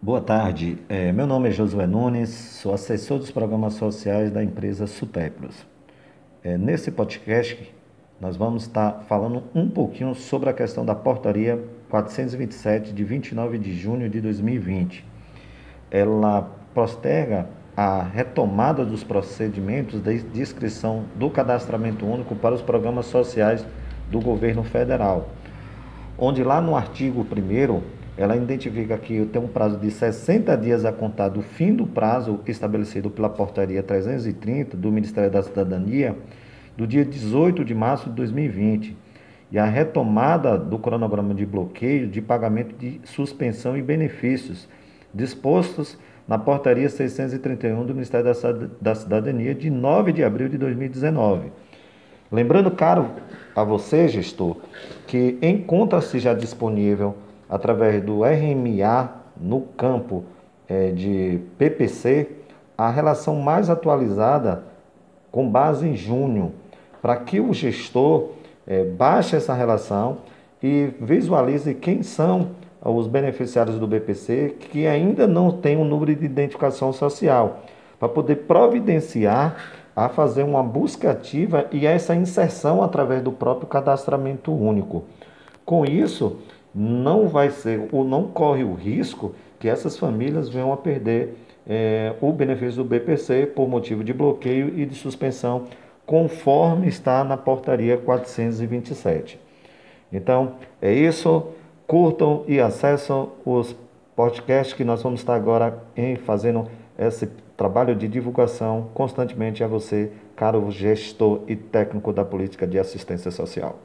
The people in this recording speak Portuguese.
Boa tarde, é, meu nome é Josué Nunes, sou assessor dos programas sociais da empresa Sutepros. É, nesse podcast, nós vamos estar falando um pouquinho sobre a questão da portaria 427 de 29 de junho de 2020. Ela posterga a retomada dos procedimentos de inscrição do cadastramento único para os programas sociais do governo federal, onde lá no artigo 1 ela identifica que tem um prazo de 60 dias a contar do fim do prazo estabelecido pela portaria 330 do Ministério da Cidadania, do dia 18 de março de 2020, e a retomada do cronograma de bloqueio de pagamento de suspensão e benefícios dispostos na portaria 631 do Ministério da Cidadania de 9 de abril de 2019. Lembrando, caro a você, gestor, que encontra-se já disponível através do RMA no campo é, de PPC, a relação mais atualizada com base em junho, para que o gestor é, baixe essa relação e visualize quem são os beneficiários do BPC que ainda não têm um número de identificação social, para poder providenciar a fazer uma busca ativa e essa inserção através do próprio cadastramento único. Com isso, não vai ser ou não corre o risco que essas famílias venham a perder é, o benefício do BPC por motivo de bloqueio e de suspensão, conforme está na portaria 427. Então, é isso. Curtam e acessam os podcasts que nós vamos estar agora em fazendo esse trabalho de divulgação constantemente a você, caro gestor e técnico da política de assistência social.